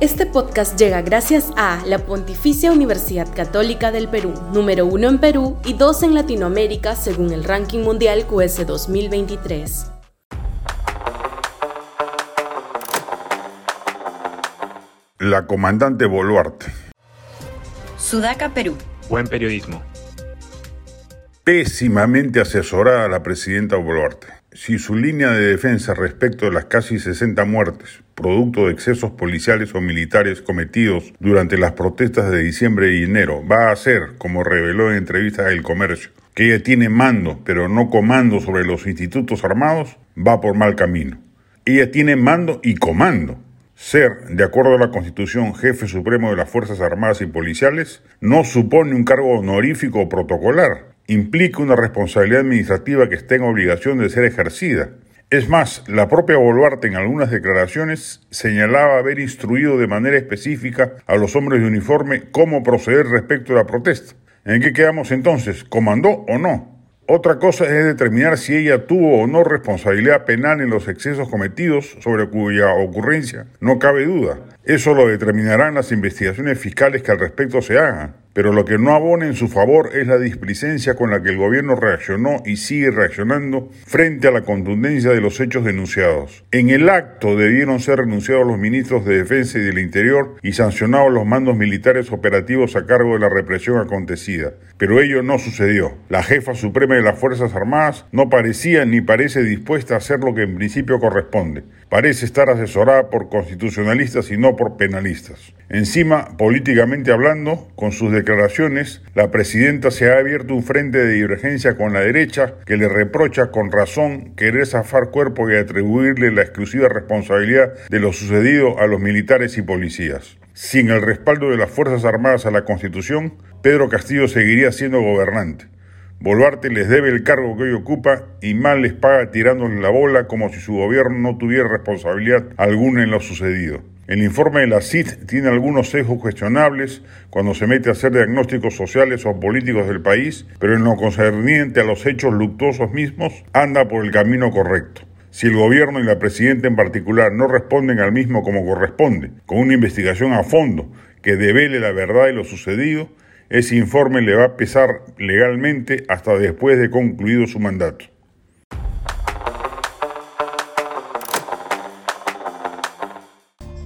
Este podcast llega gracias a la Pontificia Universidad Católica del Perú, número uno en Perú y dos en Latinoamérica según el ranking mundial QS 2023. La comandante Boluarte. Sudaca, Perú. Buen periodismo. Pésimamente asesorada la presidenta Boluarte. Si su línea de defensa respecto de las casi 60 muertes, producto de excesos policiales o militares cometidos durante las protestas de diciembre y enero, va a ser, como reveló en entrevistas del comercio, que ella tiene mando, pero no comando sobre los institutos armados, va por mal camino. Ella tiene mando y comando ser, de acuerdo a la Constitución, jefe supremo de las Fuerzas Armadas y Policiales no supone un cargo honorífico o protocolar. Implica una responsabilidad administrativa que está en obligación de ser ejercida. Es más, la propia Boluarte en algunas declaraciones señalaba haber instruido de manera específica a los hombres de uniforme cómo proceder respecto a la protesta. ¿En qué quedamos entonces? ¿Comandó o no? Otra cosa es determinar si ella tuvo o no responsabilidad penal en los excesos cometidos, sobre cuya ocurrencia no cabe duda. Eso lo determinarán las investigaciones fiscales que al respecto se hagan pero lo que no abona en su favor es la displicencia con la que el gobierno reaccionó y sigue reaccionando frente a la contundencia de los hechos denunciados. En el acto debieron ser renunciados los ministros de Defensa y del Interior y sancionados los mandos militares operativos a cargo de la represión acontecida, pero ello no sucedió. La jefa suprema de las Fuerzas Armadas no parecía ni parece dispuesta a hacer lo que en principio corresponde. Parece estar asesorada por constitucionalistas y no por penalistas. Encima, políticamente hablando, con sus declaraciones, la presidenta se ha abierto un frente de divergencia con la derecha que le reprocha con razón querer zafar cuerpo y atribuirle la exclusiva responsabilidad de lo sucedido a los militares y policías. Sin el respaldo de las Fuerzas Armadas a la Constitución, Pedro Castillo seguiría siendo gobernante. Boluarte les debe el cargo que hoy ocupa y mal les paga tirándole la bola como si su gobierno no tuviera responsabilidad alguna en lo sucedido. El informe de la CIT tiene algunos sesgos cuestionables cuando se mete a hacer diagnósticos sociales o políticos del país, pero en lo concerniente a los hechos luctuosos mismos, anda por el camino correcto. Si el gobierno y la presidenta en particular no responden al mismo como corresponde, con una investigación a fondo que devele la verdad de lo sucedido, ese informe le va a pesar legalmente hasta después de concluido su mandato.